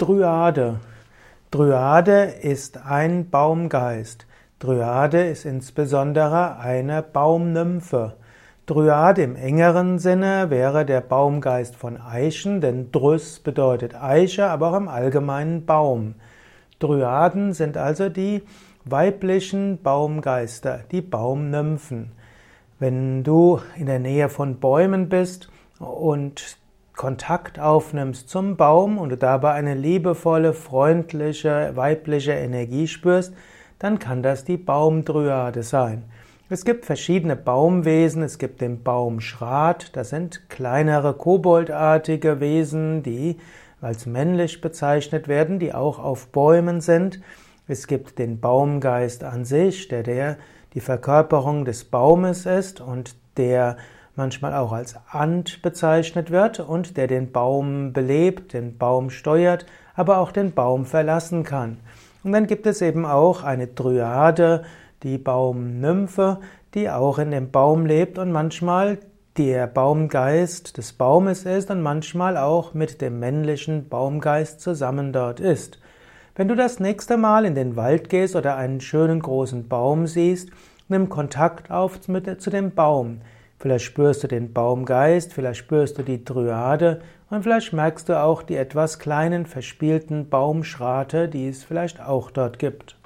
Dryade. Dryade ist ein Baumgeist. Dryade ist insbesondere eine Baumnymphe. Dryade im engeren Sinne wäre der Baumgeist von Eichen, denn Drys bedeutet Eiche, aber auch im Allgemeinen Baum. Dryaden sind also die weiblichen Baumgeister, die Baumnymphen. Wenn du in der Nähe von Bäumen bist und Kontakt aufnimmst zum Baum und du dabei eine liebevolle, freundliche, weibliche Energie spürst, dann kann das die Baumdryade sein. Es gibt verschiedene Baumwesen. Es gibt den Baumschrat. Das sind kleinere koboldartige Wesen, die als männlich bezeichnet werden, die auch auf Bäumen sind. Es gibt den Baumgeist an sich, der, der die Verkörperung des Baumes ist und der manchmal auch als Ant bezeichnet wird und der den Baum belebt, den Baum steuert, aber auch den Baum verlassen kann. Und dann gibt es eben auch eine Dryade, die Baumnymphe, die auch in dem Baum lebt und manchmal der Baumgeist des Baumes ist und manchmal auch mit dem männlichen Baumgeist zusammen dort ist. Wenn du das nächste Mal in den Wald gehst oder einen schönen großen Baum siehst, nimm Kontakt auf zu dem Baum. Vielleicht spürst du den Baumgeist, vielleicht spürst du die Dryade und vielleicht merkst du auch die etwas kleinen verspielten Baumschrate, die es vielleicht auch dort gibt.